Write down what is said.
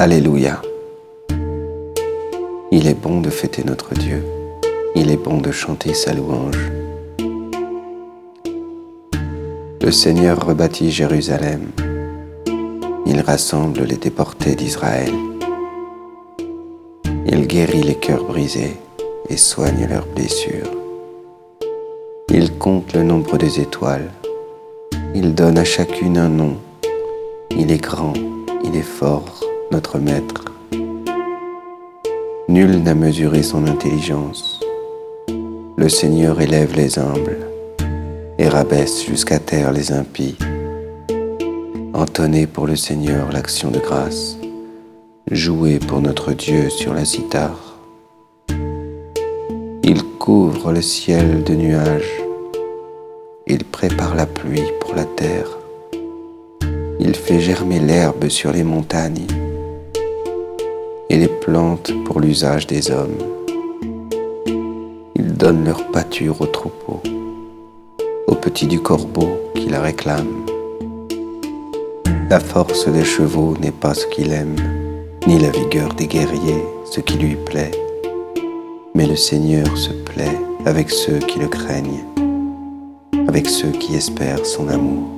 Alléluia. Il est bon de fêter notre Dieu. Il est bon de chanter sa louange. Le Seigneur rebâtit Jérusalem. Il rassemble les déportés d'Israël. Il guérit les cœurs brisés et soigne leurs blessures. Il compte le nombre des étoiles. Il donne à chacune un nom. Il est grand, il est fort, notre Maître. Nul n'a mesuré son intelligence. Le Seigneur élève les humbles et rabaisse jusqu'à terre les impies. Entonnez pour le Seigneur l'action de grâce. Jouez pour notre Dieu sur la cithare. Il couvre le ciel de nuages. Il prépare la pluie pour la terre. Il fait germer l'herbe sur les montagnes les plantes pour l'usage des hommes. Il donne leur pâture aux troupeaux, aux petits du corbeau qui la réclament. La force des chevaux n'est pas ce qu'il aime, ni la vigueur des guerriers ce qui lui plaît, mais le Seigneur se plaît avec ceux qui le craignent, avec ceux qui espèrent son amour.